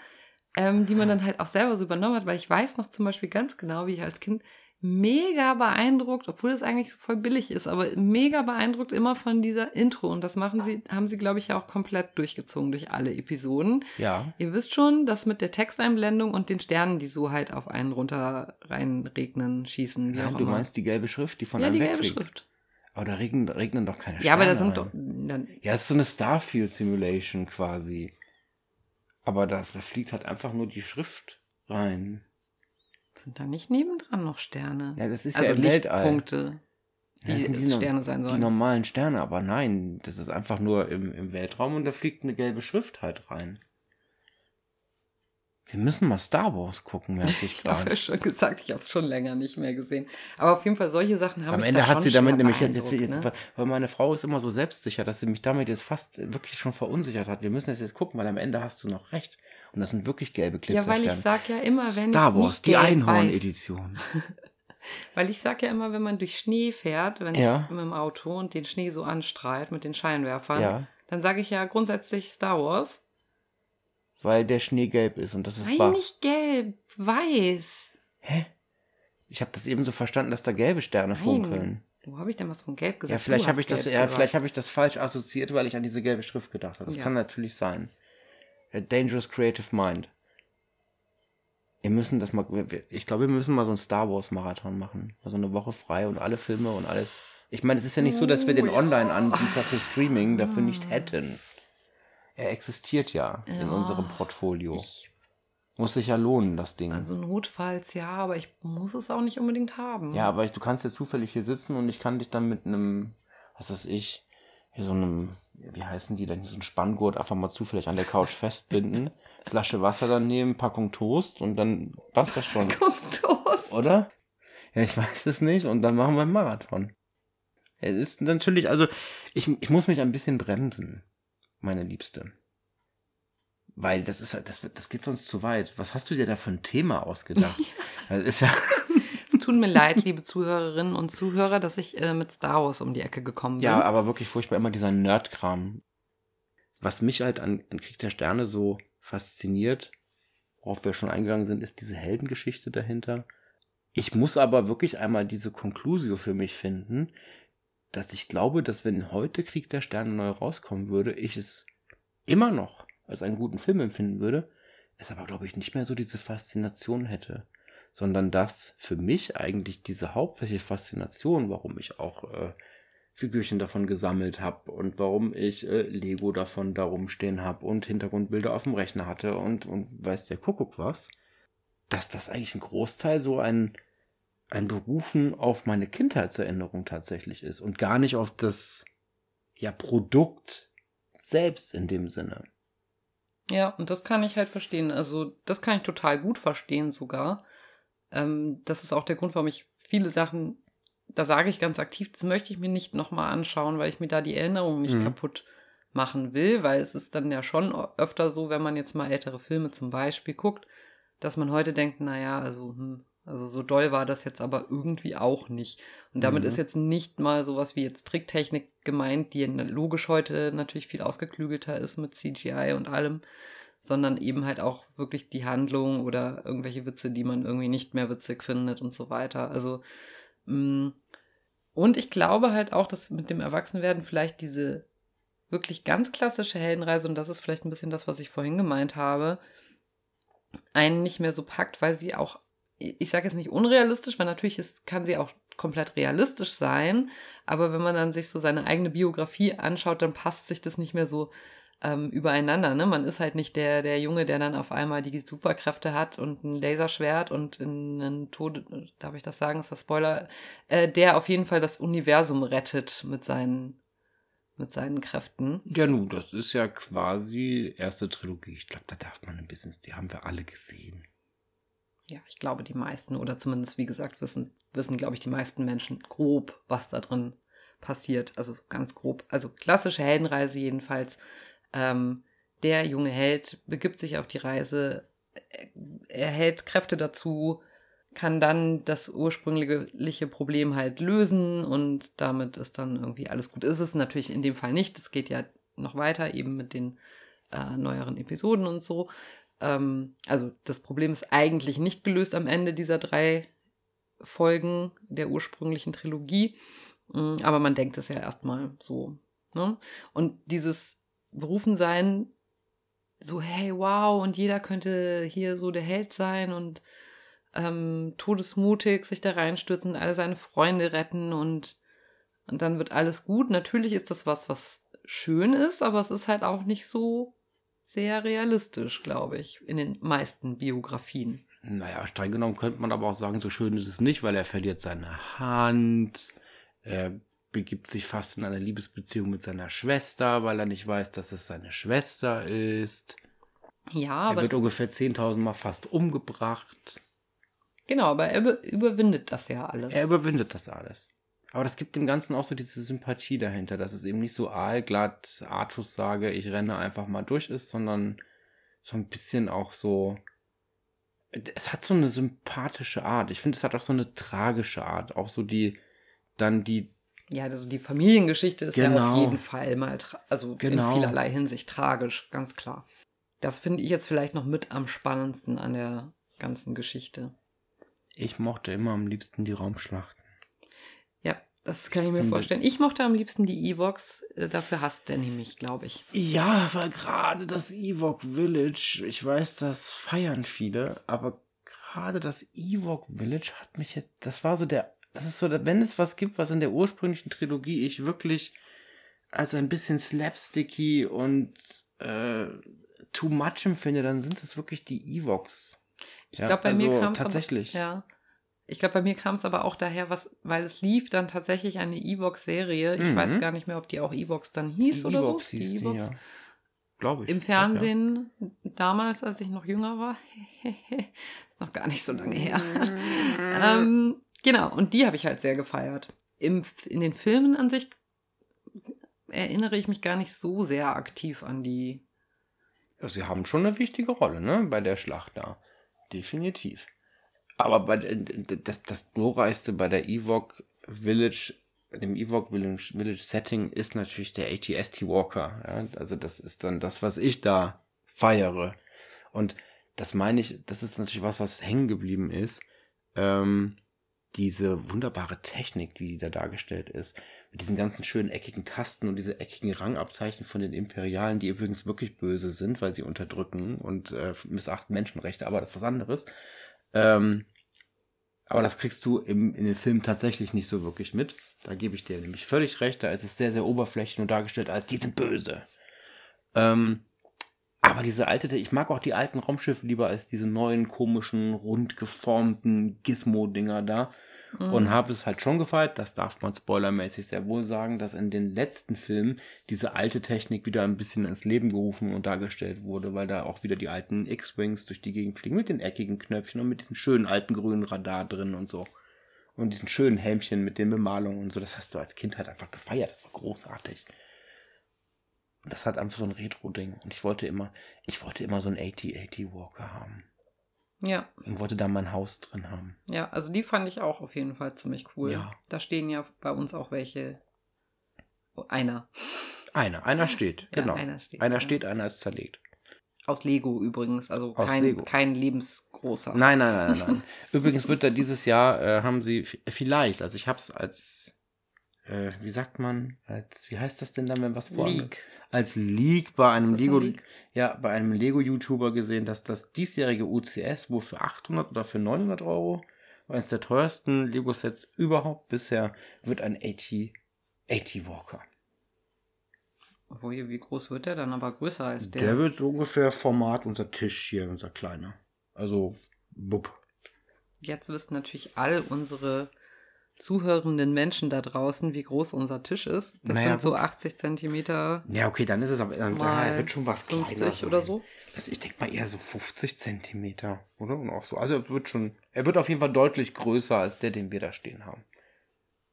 ähm, die man dann halt auch selber so übernommen hat, weil ich weiß noch zum Beispiel ganz genau, wie ich als Kind mega beeindruckt, obwohl das eigentlich so voll billig ist, aber mega beeindruckt immer von dieser Intro. Und das machen sie, haben sie, glaube ich, ja auch komplett durchgezogen durch alle Episoden. Ja. Ihr wisst schon, dass mit der Texteinblendung und den Sternen, die so halt auf einen runter reinregnen, schießen, wie Nein, auch du immer. meinst die gelbe Schrift, die von ja, einem die gelbe. Schrift. Aber da regnen, regnen doch keine Sterne Ja, aber da sind rein. doch. Ja, es ist so eine Starfield Simulation quasi. Aber da, da fliegt halt einfach nur die Schrift rein. Sind da nicht nebendran noch Sterne? Ja, das ist also ja im Weltall. Lichtpunkte, Ja, die, die Sterne sein Die sollen. normalen Sterne, aber nein, das ist einfach nur im, im Weltraum und da fliegt eine gelbe Schrift halt rein. Wir müssen mal Star Wars gucken, merke ich Ich habe gerade. ja schon gesagt, ich habe es schon länger nicht mehr gesehen. Aber auf jeden Fall, solche Sachen haben Am Ende hat sie damit nämlich jetzt, jetzt, ne? weil meine Frau ist immer so selbstsicher, dass sie mich damit jetzt fast wirklich schon verunsichert hat. Wir müssen das jetzt gucken, weil am Ende hast du noch recht. Und das sind wirklich gelbe Ja, weil ich Glitzersterne. sag ja immer, wenn Star Wars, nicht die Einhorn-Edition. Weil ich sag ja immer, wenn man durch Schnee fährt, wenn Ja. mit dem Auto und den Schnee so anstrahlt mit den Scheinwerfern, Ja, dann sage ich ja grundsätzlich Star Wars. Weil der Schnee gelb ist und das ist Nein, wahr. nicht gelb, weiß. Hä? Ich habe das eben so verstanden, dass da gelbe Sterne Nein. funkeln. Wo habe ich denn was von gelb gesagt? Ja, vielleicht habe ich das, ja, gesagt. vielleicht habe ich das falsch assoziiert, weil ich an diese gelbe Schrift gedacht habe. Das Ja. kann natürlich sein. A dangerous creative mind. Wir müssen das mal, ich glaube, wir müssen mal so einen Star Wars Marathon machen. Also eine Woche frei und alle Filme und alles. Ich meine, es ist ja nicht so, dass wir den Oh. Online-Anbieter für Streaming dafür nicht hätten. Er existiert ja, in Ja. unserem Portfolio. Ich, Muss sich ja lohnen, das Ding. also notfalls ja, aber ich muss es auch nicht unbedingt haben. Ja, aber ich, du kannst jetzt zufällig hier sitzen und ich kann dich dann mit einem, was weiß ich, hier so einem, wie heißen die denn, so ein Spanngurt einfach mal zufällig an der Couch festbinden, Flasche Wasser dann nehmen, Packung Toast und dann passt das schon, Guck, Toast. oder? Ja, ich weiß es nicht und dann machen wir einen Marathon. Es ist natürlich, also ich, ich muss mich ein bisschen bremsen, meine Liebste. Weil das ist halt, das, wird- das geht sonst zu weit. Was hast du dir da für ein Thema ausgedacht? Ja, Es tut mir leid, liebe Zuhörerinnen und Zuhörer, dass ich äh, mit Star Wars um die Ecke gekommen bin. Ja, aber wirklich furchtbar immer dieser Nerdkram. Was mich halt an, an Krieg der Sterne so fasziniert, worauf wir schon eingegangen sind, ist diese Heldengeschichte dahinter. Ich muss aber wirklich einmal diese Conclusio für mich finden, dass ich glaube, dass wenn heute Krieg der Sterne neu rauskommen würde, ich es immer noch als einen guten Film empfinden würde, es aber, glaube ich, nicht mehr so diese Faszination hätte. Sondern dass für mich eigentlich diese hauptsächliche Faszination, warum ich auch äh, Figürchen davon gesammelt habe und warum ich äh, Lego davon da rumstehen habe und Hintergrundbilder auf dem Rechner hatte und, und weiß der Kuckuck was, dass das eigentlich ein Großteil so ein, ein Berufen auf meine Kindheitserinnerung tatsächlich ist und gar nicht auf das ja, Produkt selbst in dem Sinne. Ja, und das kann ich halt verstehen. Also, das kann ich total gut verstehen sogar. Ähm, das ist auch der Grund, warum ich viele Sachen, da sage ich ganz aktiv, das möchte ich mir nicht nochmal anschauen, weil ich mir da die Erinnerung nicht Mhm. kaputt machen will, weil es ist dann ja schon öfter so, wenn man jetzt mal ältere Filme zum Beispiel guckt, dass man heute denkt, naja, also, hm, also so doll war das jetzt aber irgendwie auch nicht. Und damit Mhm. ist jetzt nicht mal sowas wie jetzt Tricktechnik gemeint, die logisch heute natürlich viel ausgeklügelter ist mit CGI und allem, sondern eben halt auch wirklich die Handlung oder irgendwelche Witze, die man irgendwie nicht mehr witzig findet und so weiter. Also, mh, und ich glaube halt auch, dass mit dem Erwachsenwerden vielleicht diese wirklich ganz klassische Heldenreise, und das ist vielleicht ein bisschen das, was ich vorhin gemeint habe, einen nicht mehr so packt, weil sie auch, ich sage jetzt nicht unrealistisch, weil natürlich ist, kann sie auch komplett realistisch sein, aber wenn man dann sich so seine eigene Biografie anschaut, dann passt sich das nicht mehr so ähm, übereinander. Ne? Man ist halt nicht der, der Junge, der dann auf einmal die Superkräfte hat und ein Laserschwert und in einen Tod, darf ich das sagen, ist das Spoiler, äh, der auf jeden Fall das Universum rettet mit seinen, mit seinen Kräften. Ja, nun, das ist ja quasi erste Trilogie. Ich glaube, da darf man ein bisschen, die haben wir alle gesehen. Ja, ich glaube, die meisten, oder zumindest, wie gesagt, wissen, wissen, glaube ich, die meisten Menschen grob, was da drin passiert. Also so ganz grob. Also klassische Heldenreise jedenfalls. Ähm, der junge Held begibt sich auf die Reise, er hält Kräfte dazu, kann dann das ursprüngliche Problem halt lösen und damit ist dann irgendwie alles gut. Ist es natürlich in dem Fall nicht. Es geht ja noch weiter, eben mit den äh, neueren Episoden und so. Ähm, also das Problem ist eigentlich nicht gelöst am Ende dieser drei Folgen der ursprünglichen Trilogie. Mm, aber man denkt es ja erstmal so. Ne? Und dieses Berufensein, so, hey, wow, und jeder könnte hier so der Held sein und ähm, todesmutig sich da reinstürzen und alle seine Freunde retten und, und dann wird alles gut. Natürlich ist das was, was schön ist, aber es ist halt auch nicht so sehr realistisch, glaube ich, in den meisten Biografien. Naja, streng genommen könnte man aber auch sagen, so schön ist es nicht, weil er verliert seine Hand, er begibt sich fast in eine Liebesbeziehung mit seiner Schwester, weil er nicht weiß, dass es seine Schwester ist. Ja, aber. Er wird ungefähr 10.000 Mal fast umgebracht. Genau, aber er überwindet das ja alles. Er überwindet das alles. Aber das gibt dem Ganzen auch so diese Sympathie dahinter, dass es eben nicht so aalglatt Artus sage, ich renne einfach mal durch ist, sondern so ein bisschen auch so. Es hat so eine sympathische Art. Ich finde, es hat auch so eine tragische Art. Auch so die, dann die. Ja, also die Familiengeschichte ist genau. ja auf genau. jeden Fall mal, also genau. in vielerlei Hinsicht tragisch, ganz klar. Das finde ich jetzt vielleicht noch mit am spannendsten an der ganzen Geschichte. Ich mochte immer am liebsten die Raumschlachten. Das kann ich mir vorstellen. Ich mochte am liebsten die Evox. Äh, dafür hasst der nämlich, glaube ich. Ja, weil gerade das Ewok Village, ich weiß, das feiern viele, aber gerade das Ewok Village hat mich jetzt, das war so der, das ist so, wenn es was gibt, was in der ursprünglichen Trilogie ich wirklich als ein bisschen slapsticky und äh, too much empfinde, dann sind es wirklich die Evox. Ich ja, glaube, bei also mir kam es tatsächlich. ja. Ich glaube, bei mir kam es aber auch daher, was, weil es lief dann tatsächlich eine Evox-Serie. Ich mhm. weiß gar nicht mehr, ob die auch Evox dann hieß die oder so. Hieß die Evox. Ja. Glaube ich. Im Fernsehen, ja. damals, als ich noch jünger war. ist noch gar nicht so lange her. ähm, genau, und die habe ich halt sehr gefeiert. Im, in den Filmen an sich erinnere ich mich gar nicht so sehr aktiv an die. Ja, sie haben schon eine wichtige Rolle, ne, bei der Schlacht da. Definitiv. Aber bei, das, das glorreichste bei der Ewok Village, dem Ewok Village, Village Setting ist natürlich der ATST Walker. Ja? Also das ist dann das, was ich da feiere. Und das meine ich, das ist natürlich was, was hängen geblieben ist. Ähm, diese wunderbare Technik, die da dargestellt ist, mit diesen ganzen schönen eckigen Tasten und diese eckigen Rangabzeichen von den Imperialen, die übrigens wirklich böse sind, weil sie unterdrücken und äh, missachten Menschenrechte, aber das ist was anderes. Ähm, aber das kriegst du im, in den Filmen tatsächlich nicht so wirklich mit. Da gebe ich dir nämlich völlig recht. Da ist es sehr, sehr oberflächlich nur dargestellt als die sind böse. Ähm, aber diese alte, ich mag auch die alten Raumschiffe lieber als diese neuen komischen, rund geformten Gizmo-Dinger da. Mhm. Und habe es halt schon gefeiert, das darf man spoilermäßig sehr wohl sagen, dass in den letzten Filmen diese alte Technik wieder ein bisschen ins Leben gerufen und dargestellt wurde, weil da auch wieder die alten X-Wings durch die Gegend fliegen mit den eckigen Knöpfchen und mit diesem schönen alten grünen Radar drin und so. Und diesen schönen Helmchen mit den Bemalungen und so. Das hast du als Kind halt einfach gefeiert. Das war großartig. Und das hat einfach so ein Retro-Ding. Und ich wollte immer, ich wollte immer so einen 80-80 Walker haben. Ja. Und wollte da mein Haus drin haben. Ja, also die fand ich auch auf jeden Fall ziemlich cool. Ja. Da stehen ja bei uns auch welche. Oh, einer. Einer, einer steht, ja, genau. Einer steht, einer, steht, einer ist zerlegt. Aus Lego übrigens, also Aus kein, Lego. kein lebensgroßer. Nein, nein, nein, nein. übrigens wird da dieses Jahr, äh, haben sie vielleicht, also ich hab's als, äh, wie sagt man, als, wie heißt das denn dann, wenn was vor Leak als Leak bei einem Lego, ein Leak? ja, bei einem Lego-YouTuber gesehen, dass das diesjährige UCS wohl für 800 oder für 900 Euro, eines der teuersten Lego-Sets überhaupt bisher, wird ein 80, 80 Walker. Wie groß wird der dann aber größer als der? Der wird so ungefähr Format unser Tisch hier, unser kleiner. Also, bub. Jetzt wissen natürlich all unsere zuhörenden Menschen da draußen, wie groß unser Tisch ist. Das naja, sind so 80 Zentimeter. Ja, okay, dann ist es aber, dann da wird schon was 50 kleiner. 50 oder so. Also ich denke mal eher so 50 Zentimeter, oder? Und auch so. Also er wird schon, er wird auf jeden Fall deutlich größer als der, den wir da stehen haben.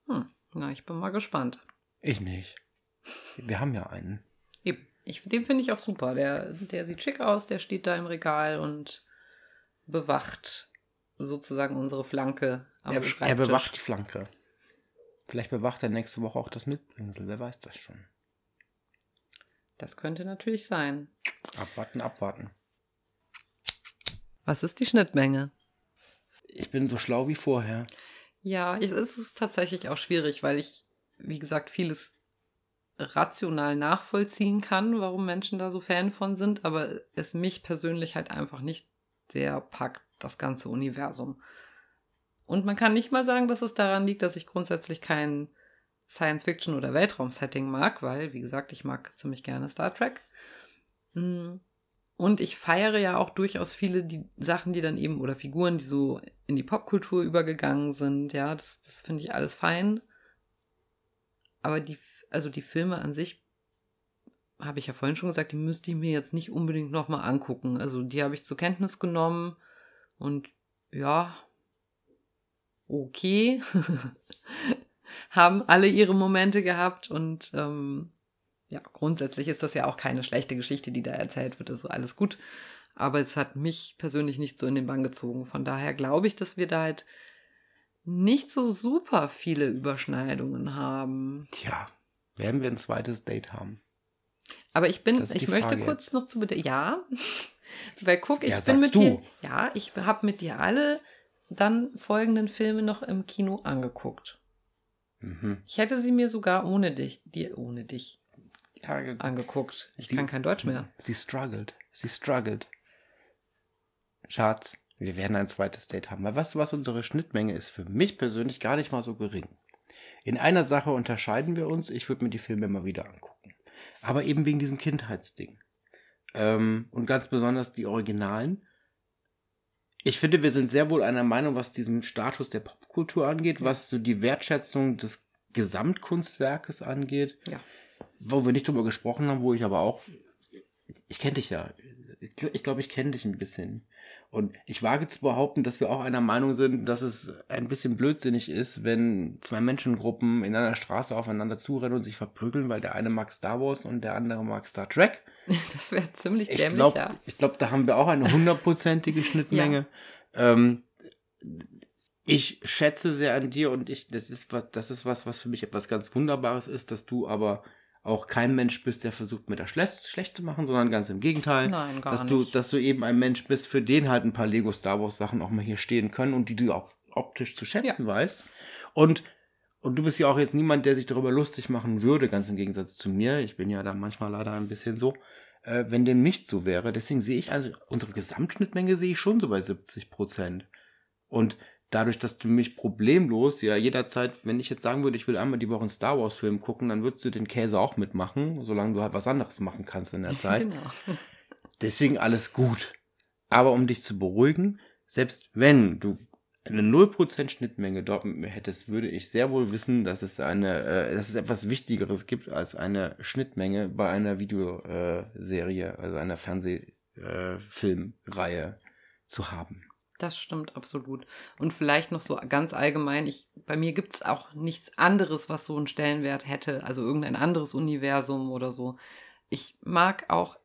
Hm, na, ich bin mal gespannt. Ich nicht. Wir haben ja einen. Eben. Ich, den finde ich auch super. Der, der sieht schick aus, der steht da im Regal und bewacht sozusagen unsere Flanke am er, Schreibtisch. Er bewacht die Flanke. Vielleicht bewacht er nächste Woche auch das Mitbringsel, wer weiß das schon. Das könnte natürlich sein. Abwarten, abwarten. Was ist die Schnittmenge? Ich bin so schlau wie vorher. Ja, es ist tatsächlich auch schwierig, weil ich, wie gesagt, vieles rational nachvollziehen kann, warum Menschen da so Fan von sind, aber es mich persönlich halt einfach nicht sehr packt, das ganze Universum. Und man kann nicht mal sagen, dass es daran liegt, dass ich grundsätzlich kein Science-Fiction- oder Weltraum-Setting mag, weil, wie gesagt, ich mag ziemlich gerne Star Trek. Hm. Und ich feiere ja auch durchaus viele die Sachen, die dann eben, oder Figuren, die so in die Popkultur übergegangen sind. Ja, das, das finde ich alles fein. Aber die, also die Filme an sich, habe ich ja vorhin schon gesagt, die müsste ich mir jetzt nicht unbedingt nochmal angucken. Also die habe ich zur Kenntnis genommen und ja, okay. Haben alle ihre Momente gehabt und ähm, ja, grundsätzlich ist das ja auch keine schlechte Geschichte, die da erzählt wird, also alles gut. Aber es hat mich persönlich nicht so in den Bann gezogen. Von daher glaube ich, dass wir da halt nicht so super viele Überschneidungen haben. Tja, werden wir ein zweites Date haben? Aber ich bin, ich möchte kurz jetzt. noch zu bitte, ja, weil guck, ich ja, bin mit du. dir, ja, ich habe mit dir alle dann folgenden Filme noch im Kino angeguckt. Mhm. Ich hätte sie mir sogar ohne dich, dir, ohne dich, ja, angeguckt. Ich sie, kann kein Deutsch mehr. Sie struggled. Sie struggled. Schatz, wir werden ein zweites Date haben. Weil weißt du, was unsere Schnittmenge ist? Für mich persönlich gar nicht mal so gering. In einer Sache unterscheiden wir uns. Ich würde mir die Filme immer wieder angucken. Aber eben wegen diesem Kindheitsding. Ähm, und ganz besonders die Originalen. Ich finde, wir sind sehr wohl einer Meinung, was diesen Status der Popkultur angeht, was so die Wertschätzung des Gesamtkunstwerkes angeht. Ja wo wir nicht drüber gesprochen haben, wo ich aber auch, ich kenne dich ja, ich glaube, ich, kenne dich ein bisschen. Und ich wage zu behaupten, dass wir auch einer Meinung sind, dass es ein bisschen blödsinnig ist, wenn zwei Menschengruppen in einer Straße aufeinander zurennen und sich verprügeln, weil der eine mag Star Wars und der andere mag Star Trek. Das wäre ziemlich dämlich, ich glaub, ja. Ich glaube, da haben wir auch eine hundertprozentige Schnittmenge. ja. ähm, ich schätze sehr an dir und ich, das ist was, das ist was, was für mich etwas ganz Wunderbares ist, dass du aber auch kein Mensch bist, der versucht, mir das schlecht, schlecht zu machen, sondern ganz im Gegenteil. Nein, gar dass nicht. Du, dass du eben ein Mensch bist, für den halt ein paar Lego Star Wars Sachen auch mal hier stehen können und die du auch optisch zu schätzen ja. weißt. Und, und du bist ja auch jetzt niemand, der sich darüber lustig machen würde, ganz im Gegensatz zu mir. Ich bin ja da manchmal leider ein bisschen so, äh, wenn dem nicht so wäre. Deswegen sehe ich also, unsere Gesamtschnittmenge sehe ich schon so bei 70 Prozent. Und dadurch, dass du mich problemlos ja jederzeit, wenn ich jetzt sagen würde, ich will einmal die Woche einen Star Wars Film gucken, dann würdest du den Käse auch mitmachen, solange du halt was anderes machen kannst in der Zeit. Genau. Deswegen alles gut. Aber um dich zu beruhigen, selbst wenn du eine 0% Schnittmenge dort mit mir hättest, würde ich sehr wohl wissen, dass es eine, äh, dass es etwas Wichtigeres gibt als eine Schnittmenge bei einer Videoserie, also einer Fernsehfilmreihe äh, zu haben. Das stimmt absolut. Und vielleicht noch so ganz allgemein, ich, bei mir gibt es auch nichts anderes, was so einen Stellenwert hätte, also irgendein anderes Universum oder so. Ich mag auch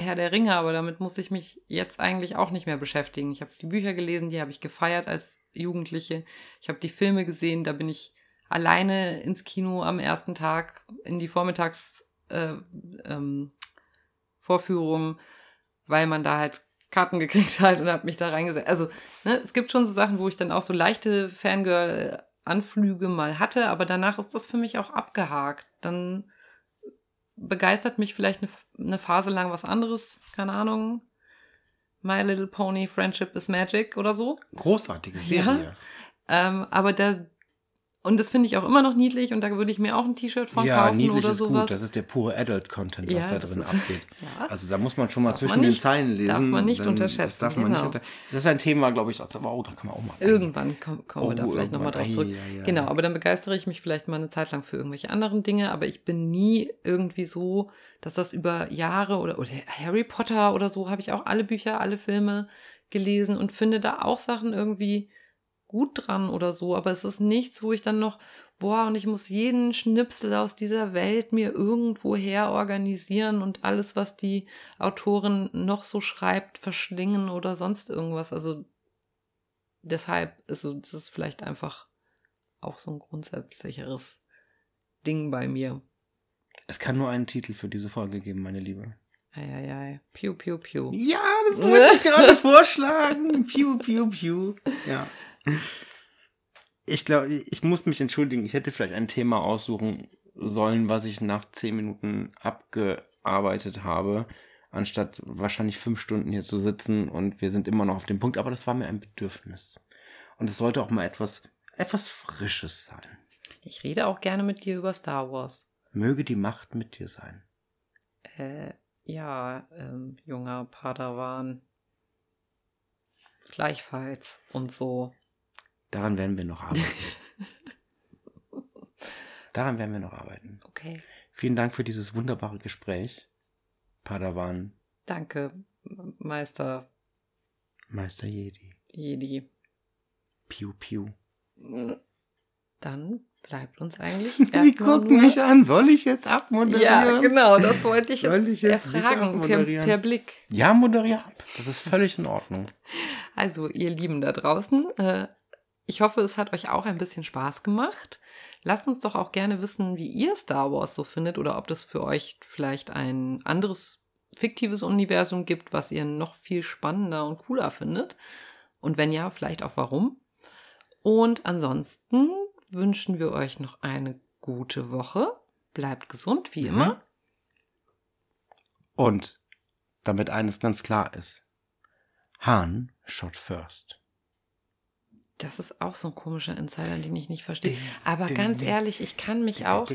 Herr der Ringe, aber damit muss ich mich jetzt eigentlich auch nicht mehr beschäftigen. Ich habe die Bücher gelesen, die habe ich gefeiert als Jugendliche. Ich habe die Filme gesehen, da bin ich alleine ins Kino am ersten Tag in die Vormittags äh, ähm, weil man da halt Karten gekriegt halt und habe mich da reingesetzt. Also ne, es gibt schon so Sachen, wo ich dann auch so leichte Fangirl-Anflüge mal hatte, aber danach ist das für mich auch abgehakt. Dann begeistert mich vielleicht eine, eine Phase lang was anderes, keine Ahnung. My Little Pony Friendship is Magic oder so. Großartige Serie. Ja. Ähm, aber da und das finde ich auch immer noch niedlich und da würde ich mir auch ein T-Shirt von ja, kaufen niedlich oder ist sowas. Gut. Das ist der pure Adult-Content, was ja, da drin ist, abgeht. Ja. Also da muss man schon mal darf zwischen nicht, den Zeilen lesen. Darf man nicht unterschätzen. Das darf man genau. nicht unter Das ist ein Thema, glaube ich, aber oh, da kann man auch mal. Irgendwann kommen komm oh, wir da vielleicht nochmal drauf zurück. Ja, genau, aber dann begeistere ich mich vielleicht mal eine Zeit lang für irgendwelche anderen Dinge, aber ich bin nie irgendwie so, dass das über Jahre oder, oder Harry Potter oder so habe ich auch alle Bücher, alle Filme gelesen und finde da auch Sachen irgendwie gut dran oder so, aber es ist nichts, wo ich dann noch, boah, und ich muss jeden Schnipsel aus dieser Welt mir irgendwo her organisieren und alles, was die Autorin noch so schreibt, verschlingen oder sonst irgendwas. Also deshalb ist es vielleicht einfach auch so ein grundsätzlicheres Ding bei mir. Es kann nur einen Titel für diese Folge geben, meine Liebe. Eieiei. Piu, piu, piu. Ja, das wollte ich gerade vorschlagen. Piu, piu, piu. Ja. Ich glaube, ich muss mich entschuldigen. Ich hätte vielleicht ein Thema aussuchen sollen, was ich nach zehn Minuten abgearbeitet habe, anstatt wahrscheinlich fünf Stunden hier zu sitzen und wir sind immer noch auf dem Punkt. Aber das war mir ein Bedürfnis. Und es sollte auch mal etwas, etwas Frisches sein. Ich rede auch gerne mit dir über Star Wars. Möge die Macht mit dir sein. Äh, ja, ähm, junger Padawan. Gleichfalls und so. Daran werden wir noch arbeiten. Daran werden wir noch arbeiten. Okay. Vielen Dank für dieses wunderbare Gespräch, Padawan. Danke, Meister Meister Jedi. Jedi. Piu, piu. Dann bleibt uns eigentlich. Sie gucken mich an. Soll ich jetzt abmoderieren? Ja, genau, das wollte ich jetzt, ich jetzt erfragen per, per Blick. Ja, moderier ab. Das ist völlig in Ordnung. Also, ihr Lieben da draußen, äh, ich hoffe, es hat euch auch ein bisschen Spaß gemacht. Lasst uns doch auch gerne wissen, wie ihr Star Wars so findet oder ob das für euch vielleicht ein anderes fiktives Universum gibt, was ihr noch viel spannender und cooler findet. Und wenn ja, vielleicht auch warum. Und ansonsten wünschen wir euch noch eine gute Woche. Bleibt gesund, wie Mhm. immer. Und damit eines ganz klar ist. Han shot first. Das ist auch so ein komischer Insider, den ich nicht verstehe. Aber ganz ehrlich, ich kann mich auch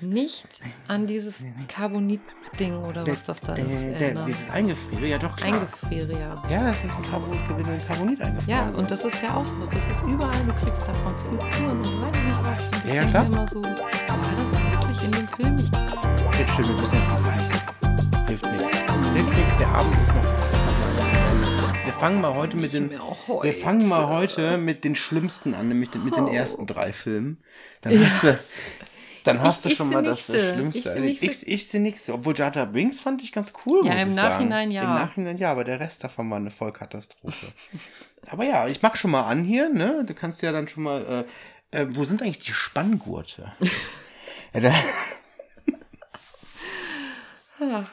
nicht an dieses Carbonit-Ding oder was das da ist erinnern. dieses Eingefriere, ja doch klar. Eingefriere, ja. ja, das ist ein Carbonit, Carbonit eingefroren Ja, und das ist ja auch so was. Das ist überall, du kriegst davon Skulpturen und weiß ich nicht was. Und ich Ja, ja, denk klar. immer so, war das wirklich in dem Film? Ich, Hilft schon, wir müssen jetzt Fragen. Hilft nichts. Hilft nichts, der Abend ist noch fangen mal oh, heute mit den, wir fangen mal heute mit den schlimmsten an, nämlich mit den oh. ersten drei Filmen. Dann ja. hast du, dann hast ich, du schon mal das, das Schlimmste. Ich, ich, ich sehe nichts. Obwohl Jada Wings fand ich ganz cool. Ja, im Nachhinein sagen. ja. Im Nachhinein ja, aber der Rest davon war eine Vollkatastrophe. aber ja, ich mach schon mal an hier, ne? Du kannst ja dann schon mal. Äh, äh, wo sind eigentlich die Spanngurte? ja, da, Ach